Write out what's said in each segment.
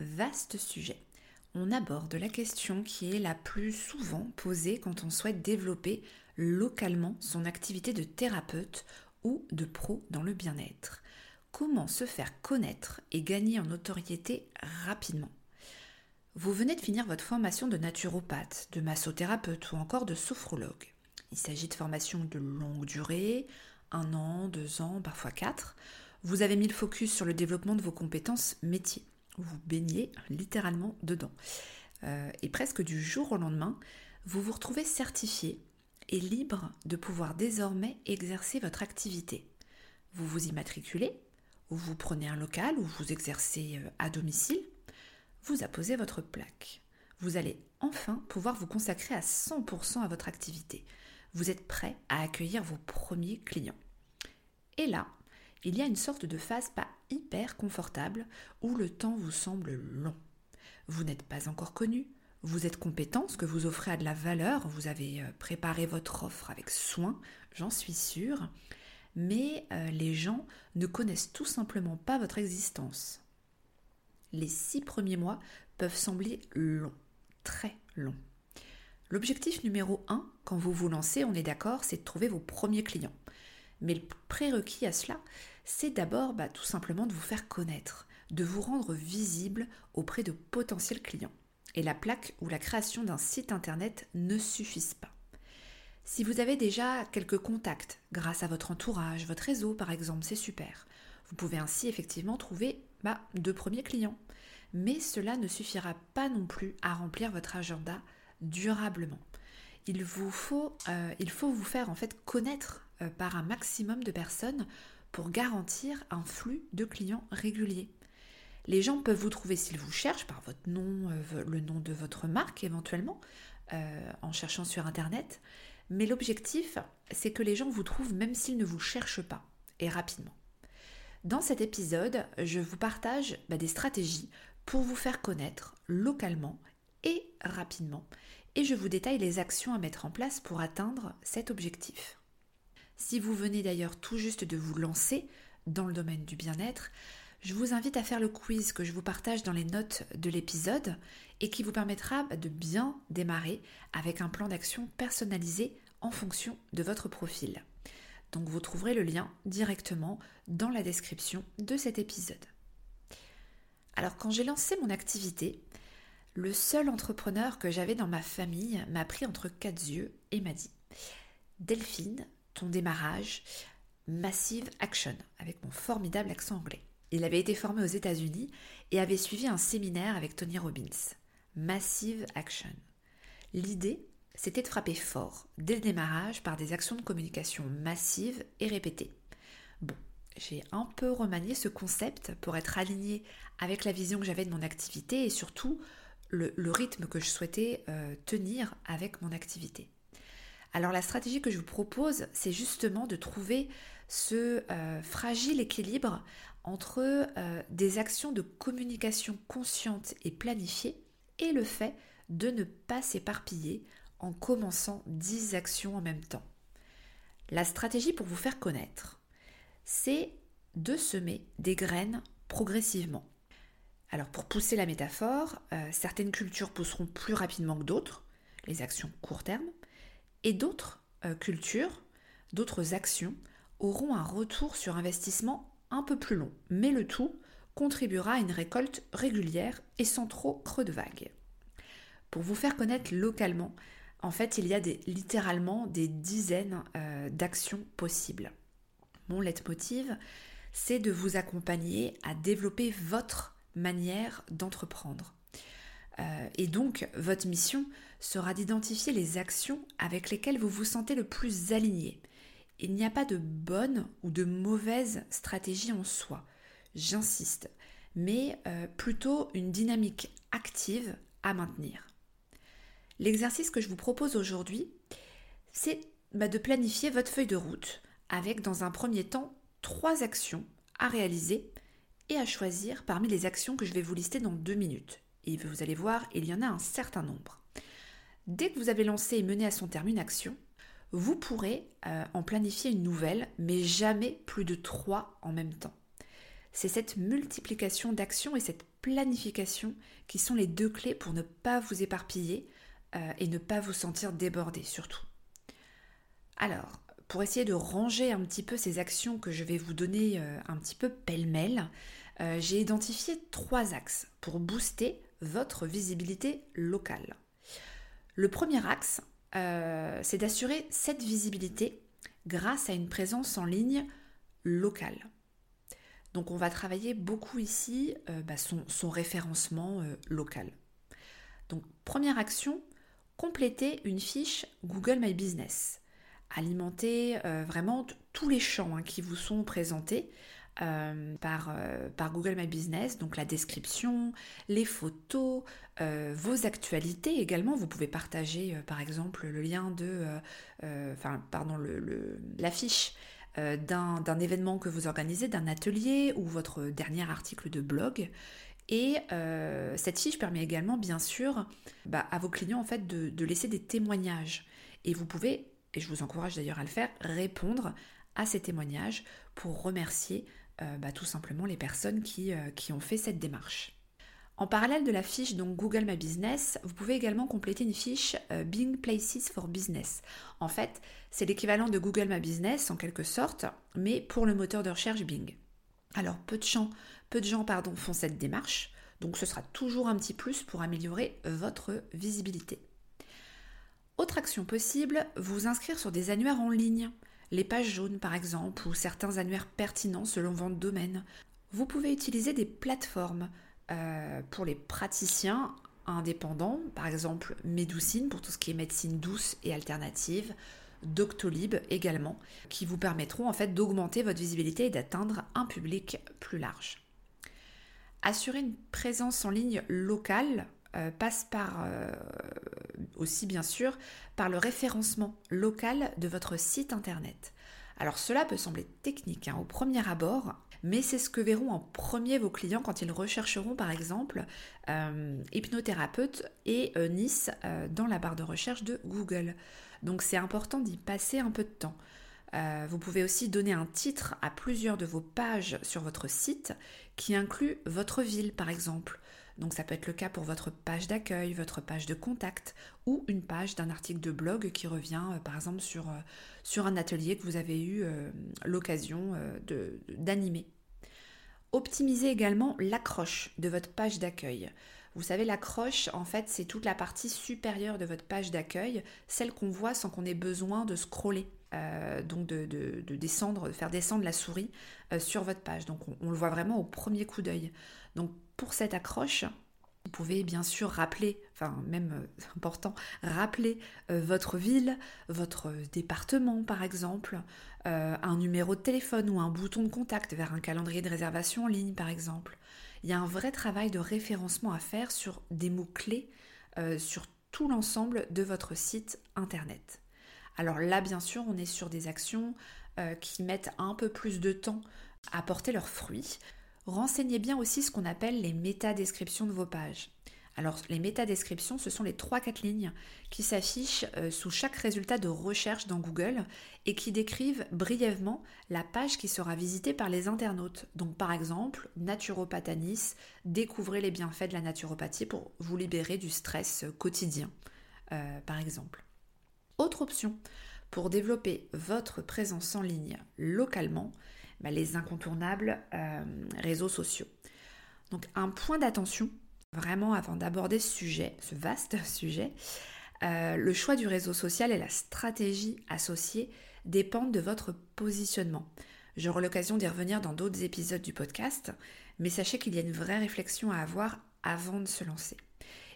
vaste sujet. On aborde la question qui est la plus souvent posée quand on souhaite développer localement son activité de thérapeute ou de pro dans le bien-être. Comment se faire connaître et gagner en notoriété rapidement? Vous venez de finir votre formation de naturopathe, de massothérapeute ou encore de sophrologue. Il s'agit de formations de longue durée, un an, deux ans, parfois quatre. Vous avez mis le focus sur le développement de vos compétences métiers vous baignez littéralement dedans. Euh, et presque du jour au lendemain, vous vous retrouvez certifié et libre de pouvoir désormais exercer votre activité. Vous vous immatriculez, ou vous prenez un local, ou vous exercez euh, à domicile, vous apposez votre plaque. Vous allez enfin pouvoir vous consacrer à 100% à votre activité. Vous êtes prêt à accueillir vos premiers clients. Et là, il y a une sorte de phase pas hyper confortable où le temps vous semble long. Vous n'êtes pas encore connu, vous êtes compétent, ce que vous offrez a de la valeur, vous avez euh, préparé votre offre avec soin, j'en suis sûre, mais euh, les gens ne connaissent tout simplement pas votre existence. Les six premiers mois peuvent sembler longs, très longs. L'objectif numéro un, quand vous vous lancez, on est d'accord, c'est de trouver vos premiers clients. Mais le prérequis à cela, c'est d'abord bah, tout simplement de vous faire connaître, de vous rendre visible auprès de potentiels clients. Et la plaque ou la création d'un site internet ne suffisent pas. Si vous avez déjà quelques contacts grâce à votre entourage, votre réseau par exemple, c'est super. Vous pouvez ainsi effectivement trouver bah, de premiers clients. Mais cela ne suffira pas non plus à remplir votre agenda durablement. Il vous faut, euh, vous faire en fait connaître euh, par un maximum de personnes pour garantir un flux de clients réguliers. Les gens peuvent vous trouver s'ils vous cherchent par votre nom, euh, le nom de votre marque éventuellement, euh, en cherchant sur Internet. Mais l'objectif, c'est que les gens vous trouvent même s'ils ne vous cherchent pas, et rapidement. Dans cet épisode, je vous partage bah, des stratégies pour vous faire connaître localement et rapidement, et je vous détaille les actions à mettre en place pour atteindre cet objectif. Si vous venez d'ailleurs tout juste de vous lancer dans le domaine du bien-être, je vous invite à faire le quiz que je vous partage dans les notes de l'épisode et qui vous permettra de bien démarrer avec un plan d'action personnalisé en fonction de votre profil. Donc vous trouverez le lien directement dans la description de cet épisode. Alors quand j'ai lancé mon activité, le seul entrepreneur que j'avais dans ma famille m'a pris entre quatre yeux et m'a dit Delphine, ton démarrage, Massive Action, avec mon formidable accent anglais. Il avait été formé aux États-Unis et avait suivi un séminaire avec Tony Robbins. Massive Action. L'idée, c'était de frapper fort, dès le démarrage, par des actions de communication massives et répétées. Bon, j'ai un peu remanié ce concept pour être aligné avec la vision que j'avais de mon activité et surtout le, rythme que je souhaitais euh, tenir avec mon activité. Alors la stratégie que je vous propose, c'est justement de trouver ce euh, fragile équilibre entre euh, des actions de communication consciente et planifiées et le fait de ne pas s'éparpiller en commençant 10 actions en même temps. La stratégie pour vous faire connaître, c'est de semer des graines progressivement. Alors pour pousser la métaphore, euh, certaines cultures pousseront plus rapidement que d'autres, les actions court terme, et d'autres euh, cultures, d'autres actions auront un retour sur investissement un peu plus long, mais le tout contribuera à une récolte régulière et sans trop creux de vague. Pour vous faire connaître localement, en fait, il y a littéralement des dizaines euh, d'actions possibles. Mon leitmotiv, c'est de vous accompagner à développer votre manière d'entreprendre. Euh, et donc, votre mission sera d'identifier les actions avec lesquelles vous vous sentez le plus aligné. Il n'y a pas de bonne ou de mauvaise stratégie en soi, j'insiste, mais euh, plutôt une dynamique active à maintenir. L'exercice que je vous propose aujourd'hui, c'est bah, de planifier votre feuille de route avec dans un premier temps trois actions à réaliser et à choisir parmi les actions que je vais vous lister dans deux minutes. Et vous allez voir, il y en a un certain nombre. Dès que vous avez lancé et mené à son terme une action, vous pourrez euh, en planifier une nouvelle, mais jamais plus de trois en même temps. C'est cette multiplication d'actions et cette planification qui sont les deux clés pour ne pas vous éparpiller euh, et ne pas vous sentir débordé surtout. Alors, pour essayer de ranger un petit peu ces actions que je vais vous donner euh, un petit peu pêle-mêle, j'ai identifié trois axes pour booster votre visibilité locale. Le premier axe, euh, c'est d'assurer cette visibilité grâce à une présence en ligne locale. Donc on va travailler beaucoup ici bah, son, référencement local. Donc première action, compléter une fiche Google My Business alimenter euh, vraiment tous les champs hein, qui vous sont présentés euh, par, euh, par, Google My Business, donc la description, les photos, vos actualités également. Vous pouvez partager par exemple le lien de, enfin pardon, l'affiche d'un événement que vous organisez, d'un atelier ou votre dernier article de blog. Et cette fiche permet également, bien sûr, bah, à vos clients en fait de laisser des témoignages. Et vous pouvez et je vous encourage d'ailleurs à le faire, répondre à ces témoignages pour remercier euh, bah, tout simplement les personnes qui, euh, qui, ont fait cette démarche. En parallèle de la fiche donc Google My Business, vous pouvez également compléter une fiche euh, Bing Places for Business. En fait, c'est l'équivalent de Google My Business en quelque sorte, mais pour le moteur de recherche Bing. Alors peu de gens, peu de gens pardon, font cette démarche, donc ce sera toujours un petit plus pour améliorer votre visibilité. Autre action possible, vous inscrire sur des annuaires en ligne, les pages jaunes par exemple, ou certains annuaires pertinents selon votre domaine. Vous pouvez utiliser des plateformes euh, pour les praticiens indépendants, par exemple Médoucine pour tout ce qui est médecine douce et alternative, Doctolib également, qui vous permettront en fait d'augmenter votre visibilité et d'atteindre un public plus large. Assurer une présence en ligne locale euh, passe par euh, aussi bien sûr par le référencement local de votre site internet. Alors cela peut sembler technique hein, au premier abord, mais c'est ce que verront en premier vos clients quand ils rechercheront par exemple euh, hypnothérapeute et Nice dans la barre de recherche de Google. Donc c'est important d'y passer un peu de temps. vous pouvez aussi donner un titre à plusieurs de vos pages sur votre site qui inclut votre ville par exemple. Donc ça peut être le cas pour votre page d'accueil, votre page de contact ou une page d'un article de blog qui revient euh, par exemple sur, euh, sur un atelier que vous avez eu euh, l'occasion d'animer. Optimisez également l'accroche de votre page d'accueil. Vous savez, l'accroche, en fait, c'est toute la partie supérieure de votre page d'accueil, celle qu'on voit sans qu'on ait besoin de scroller. donc de, descendre, de faire descendre la souris sur votre page. Donc on, le voit vraiment au premier coup d'œil. Pour cette accroche, vous pouvez bien sûr rappeler, enfin même euh, important, rappeler euh, votre ville, votre département par exemple, euh, un numéro de téléphone ou un bouton de contact vers un calendrier de réservation en ligne par exemple. Il y a un vrai travail de référencement à faire sur des mots-clés sur tout l'ensemble de votre site internet. Alors là, bien sûr, on est sur des actions qui mettent un peu plus de temps à porter leurs fruits renseignez bien aussi ce qu'on appelle les métadescriptions de vos pages. Alors les métadescriptions, ce sont les 3-4 lignes qui s'affichent euh, sous chaque résultat de recherche dans Google et qui décrivent brièvement la page qui sera visitée par les internautes. Donc par exemple, naturopathanis, découvrez les bienfaits de la naturopathie pour vous libérer du stress quotidien, euh, par exemple. Autre option, pour développer votre présence en ligne localement, bah, les incontournables euh, réseaux sociaux. Donc un point d'attention, vraiment avant d'aborder ce sujet, ce vaste sujet, Euh, le choix du réseau social et la stratégie associée dépendent de votre positionnement. J'aurai l'occasion d'y revenir dans d'autres épisodes du podcast, mais sachez qu'il y a une vraie réflexion à avoir avant de se lancer.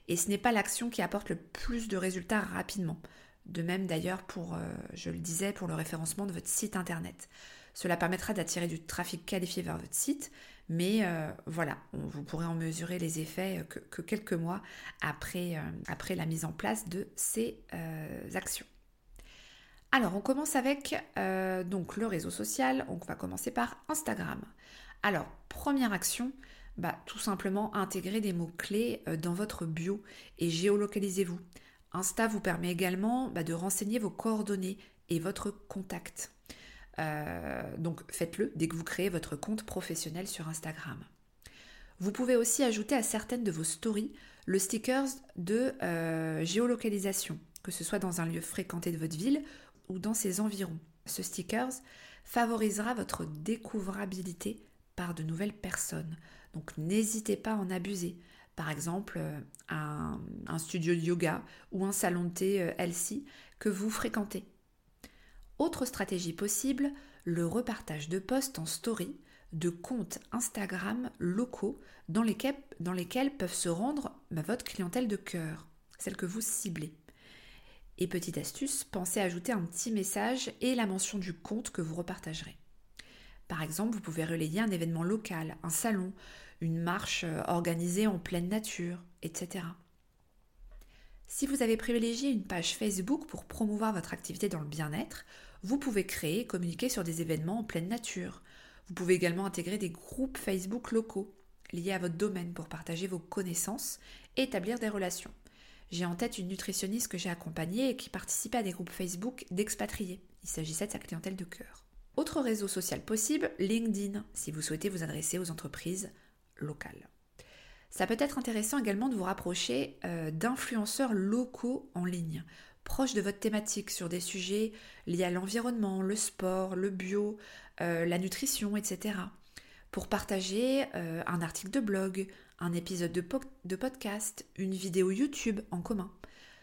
Et ce n'est pas l'action qui apporte le plus de résultats rapidement. De même d'ailleurs pour, euh, je le disais, pour le référencement de votre site internet. Cela permettra d'attirer du trafic qualifié vers votre site, mais euh, voilà, vous pourrez en mesurer les effets que, quelques mois après, euh, après, la mise en place de ces actions. Alors, on commence avec donc le réseau social. On va commencer par Instagram. Alors, première action, bah, tout simplement intégrer des mots-clés euh, dans votre bio et géolocalisez-vous. Insta vous permet également bah, de renseigner vos coordonnées et votre contact. Euh, donc faites-le dès que vous créez votre compte professionnel sur Instagram. Vous pouvez aussi ajouter à certaines de vos stories le sticker de euh, géolocalisation, que ce soit dans un lieu fréquenté de votre ville ou dans ses environs. Ce sticker favorisera votre découvrabilité par de nouvelles personnes. Donc n'hésitez pas à en abuser. Par exemple, euh, un, studio de yoga ou un salon de thé Elsie que vous fréquentez. Autre stratégie possible, le repartage de posts en story de comptes Instagram locaux dans lesquels, peuvent se rendre bah, votre clientèle de cœur, celle que vous ciblez. Et petite astuce, pensez à ajouter un petit message et la mention du compte que vous repartagerez. Par exemple, vous pouvez relayer un événement local, un salon, une marche euh, organisée en pleine nature, etc. Si vous avez privilégié une page Facebook pour promouvoir votre activité dans le bien-être, vous pouvez créer et communiquer sur des événements en pleine nature. Vous pouvez également intégrer des groupes Facebook locaux liés à votre domaine pour partager vos connaissances et établir des relations. J'ai en tête une nutritionniste que j'ai accompagnée et qui participait à des groupes Facebook d'expatriés. Il s'agissait de sa clientèle de cœur. Autre réseau social possible, LinkedIn, si vous souhaitez vous adresser aux entreprises locales. Ça peut être intéressant également de vous rapprocher euh, d'influenceurs locaux en ligne, proches de votre thématique sur des sujets liés à l'environnement, le sport, le bio, euh, la nutrition, etc. Pour partager euh, un article de blog, un épisode de podcast, une vidéo YouTube en commun.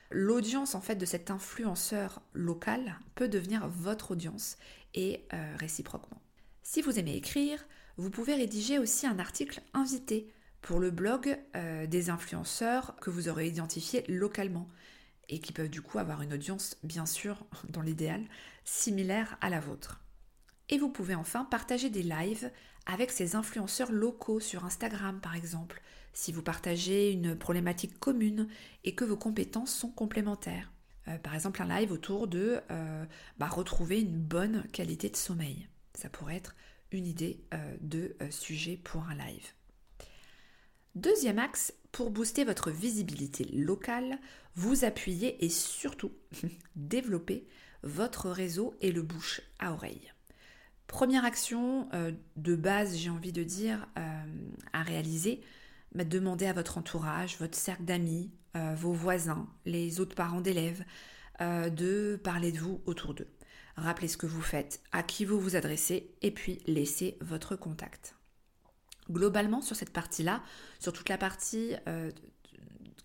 L'audience en fait de cet influenceur local peut devenir votre audience et euh, réciproquement. Si vous aimez écrire, vous pouvez rédiger aussi un article invité pour le blog des influenceurs que vous aurez identifiés localement et qui peuvent du coup avoir une audience, bien sûr, dans l'idéal, similaire à la vôtre. Et vous pouvez enfin partager des lives avec ces influenceurs locaux sur Instagram par exemple, si vous partagez une problématique commune et que vos compétences sont complémentaires. Euh, par exemple un live autour de euh, bah, retrouver une bonne qualité de sommeil. Ça pourrait être une idée euh, de sujet pour un live. Deuxième axe, pour booster votre visibilité locale, vous appuyez et surtout développer votre réseau et le bouche à oreille. Première action de base, j'ai envie de dire, à réaliser, bah, demandez à votre entourage, votre cercle d'amis, euh, vos voisins, les autres parents d'élèves, euh, de parler de vous autour d'eux. Rappelez ce que vous faites, à qui vous vous adressez, et puis laissez votre contact. Globalement, sur cette partie-là, sur toute la partie euh,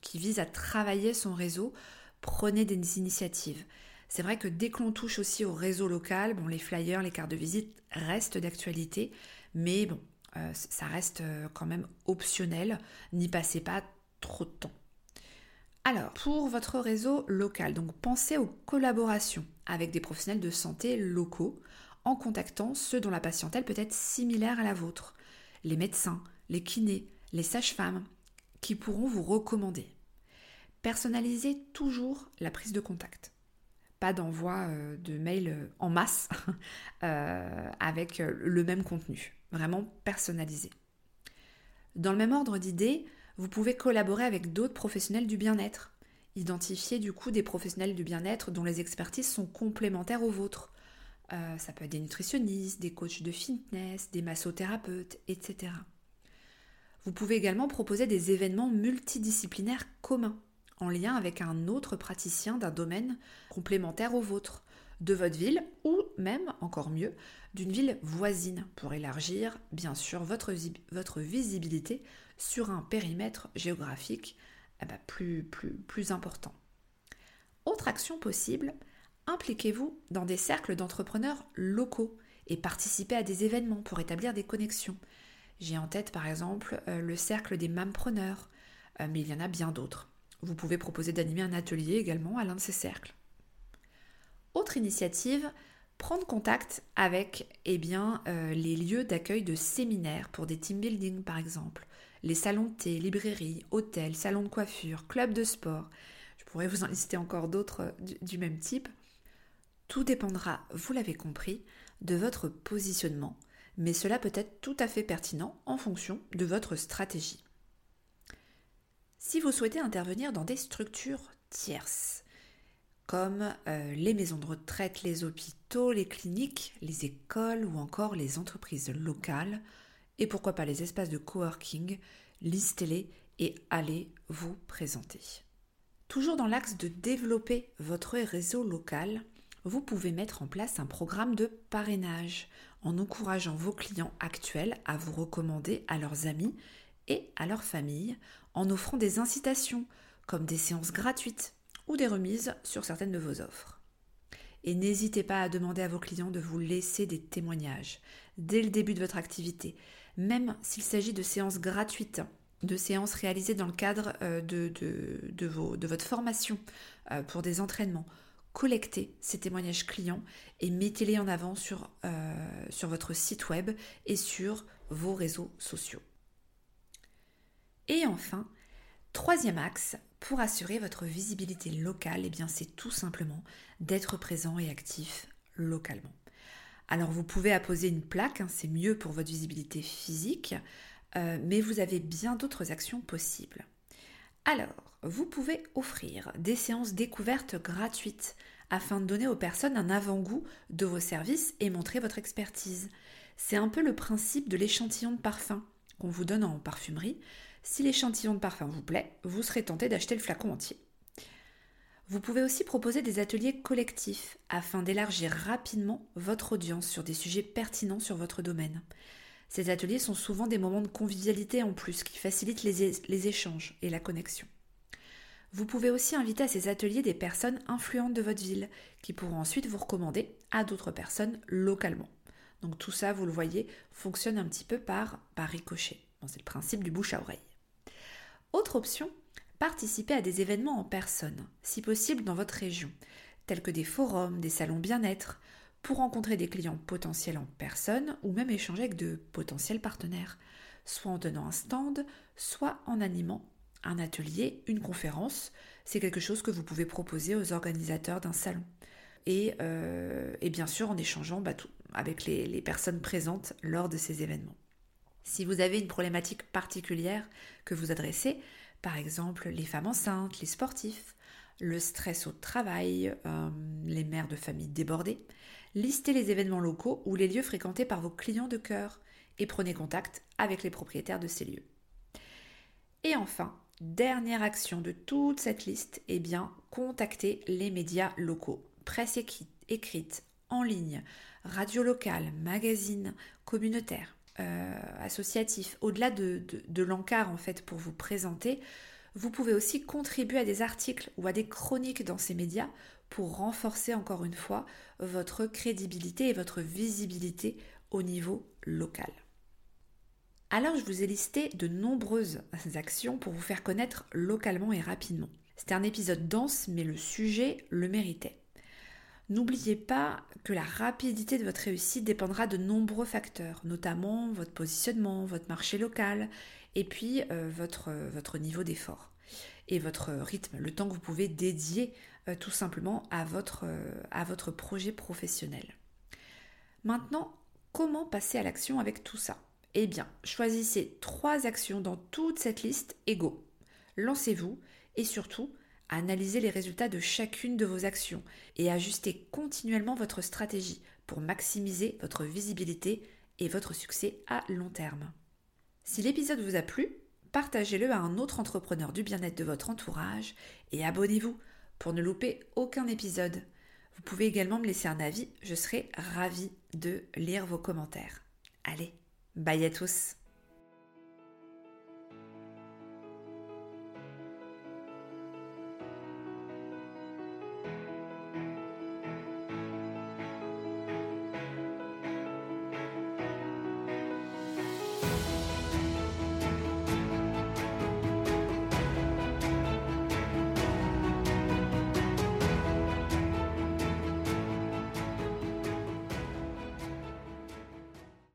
qui vise à travailler son réseau, prenez des initiatives. C'est vrai que dès qu'on touche aussi au réseau local, bon, les flyers, les cartes de visite restent d'actualité, mais bon, euh, ça reste euh, quand même optionnel, n'y passez pas trop de temps. Alors, pour votre réseau local, donc pensez aux collaborations avec des professionnels de santé locaux en contactant ceux dont la patientèle peut être similaire à la vôtre, les médecins, les kinés, les sages-femmes, qui pourront vous recommander. Personnalisez toujours la prise de contact. Pas d'envoi euh, de mails en masse avec le même contenu vraiment personnalisé. Dans le même ordre d'idées, vous pouvez collaborer avec d'autres professionnels du bien-être. Identifier du coup des professionnels du bien-être dont les expertises sont complémentaires aux vôtres. Euh, ça peut être des nutritionnistes, des coachs de fitness, des massothérapeutes, etc. Vous pouvez également proposer des événements multidisciplinaires communs, en lien avec un autre praticien d'un domaine complémentaire au vôtre de votre ville ou même, encore mieux, d'une ville voisine pour élargir, bien sûr, votre, visibilité sur un périmètre géographique eh ben, plus, plus important. Autre action possible, impliquez-vous dans des cercles d'entrepreneurs locaux et participez à des événements pour établir des connexions. J'ai en tête par exemple euh, le cercle des mampreneurs, euh, mais il y en a bien d'autres. Vous pouvez proposer d'animer un atelier également à l'un de ces cercles. Autre initiative, prendre contact avec eh bien, euh, les lieux d'accueil de séminaires pour des team building par exemple, les salons de thé, librairies, hôtels, salons de coiffure, clubs de sport. Je pourrais vous en lister encore d'autres du même type. Tout dépendra, vous l'avez compris, de votre positionnement, mais cela peut être tout à fait pertinent en fonction de votre stratégie. Si vous souhaitez intervenir dans des structures tierces, comme euh, les maisons de retraite, les hôpitaux, les cliniques, les écoles ou encore les entreprises locales, et pourquoi pas les espaces de coworking, listez-les et allez vous présenter. Toujours dans l'axe de développer votre réseau local, vous pouvez mettre en place un programme de parrainage en encourageant vos clients actuels à vous recommander à leurs amis et à leur famille en offrant des incitations comme des séances gratuites ou des remises sur certaines de vos offres. Et n'hésitez pas à demander à vos clients de vous laisser des témoignages dès le début de votre activité, même s'il s'agit de séances gratuites, de séances réalisées dans le cadre euh, de, votre formation euh, pour des entraînements collectez ces témoignages clients et mettez-les en avant sur, euh, sur votre site web et sur vos réseaux sociaux. Et enfin, troisième axe, pour assurer votre visibilité locale, eh c'est tout simplement d'être présent et actif localement. Alors vous pouvez apposer une plaque, hein, c'est mieux pour votre visibilité physique, euh, mais vous avez bien d'autres actions possibles. Alors, vous pouvez offrir des séances découvertes gratuites afin de donner aux personnes un avant-goût de vos services et montrer votre expertise. C'est un peu le principe de l'échantillon de parfum qu'on vous donne en parfumerie. Si l'échantillon de parfum vous plaît, vous serez tenté d'acheter le flacon entier. Vous pouvez aussi proposer des ateliers collectifs afin d'élargir rapidement votre audience sur des sujets pertinents sur votre domaine. Ces ateliers sont souvent des moments de convivialité en plus qui facilitent les, échanges et la connexion. Vous pouvez aussi inviter à ces ateliers des personnes influentes de votre ville qui pourront ensuite vous recommander à d'autres personnes localement. Donc tout ça, vous le voyez, fonctionne un petit peu par, par ricochet. c'est le principe du bouche à oreille. Autre option, participer à des événements en personne, si possible dans votre région, tels que des forums, des salons bien-être, pour rencontrer des clients potentiels en personne ou même échanger avec de potentiels partenaires, soit en tenant un stand, soit en animant un atelier, une conférence. C'est quelque chose que vous pouvez proposer aux organisateurs d'un salon. Et, euh, bien sûr en échangeant bah, avec les, les personnes présentes lors de ces événements. Si vous avez une problématique particulière que vous adressez, par exemple les femmes enceintes, les sportifs, le stress au travail, euh, les mères de famille débordées, listez les événements locaux ou les lieux fréquentés par vos clients de cœur et prenez contact avec les propriétaires de ces lieux. Et enfin, dernière action de toute cette liste, eh contactez les médias locaux, presse écrite, en ligne, radio locale, magazine communautaire, euh, associatif, au-delà de, de l'encart en fait pour vous présenter, vous pouvez aussi contribuer à des articles ou à des chroniques dans ces médias pour renforcer encore une fois votre crédibilité et votre visibilité au niveau local. Alors je vous ai listé de nombreuses actions pour vous faire connaître localement et rapidement. C'était un épisode dense mais le sujet le méritait. N'oubliez pas que la rapidité de votre réussite dépendra de nombreux facteurs, notamment votre positionnement, votre marché local et puis euh, votre, votre niveau d'effort et votre rythme, le temps que vous pouvez dédier euh, tout simplement à votre, euh, à votre projet professionnel. Maintenant, comment passer à l'action avec tout ça? Eh bien, choisissez trois actions dans toute cette liste et. Lancez-vous et surtout, analysez les résultats de chacune de vos actions et ajustez continuellement votre stratégie pour maximiser votre visibilité et votre succès à long terme. Si l'épisode vous a plu, partagez-le à un autre entrepreneur du bien-être de votre entourage et abonnez-vous pour ne louper aucun épisode. Vous pouvez également me laisser un avis, je serai ravie de lire vos commentaires. Allez, bye à tous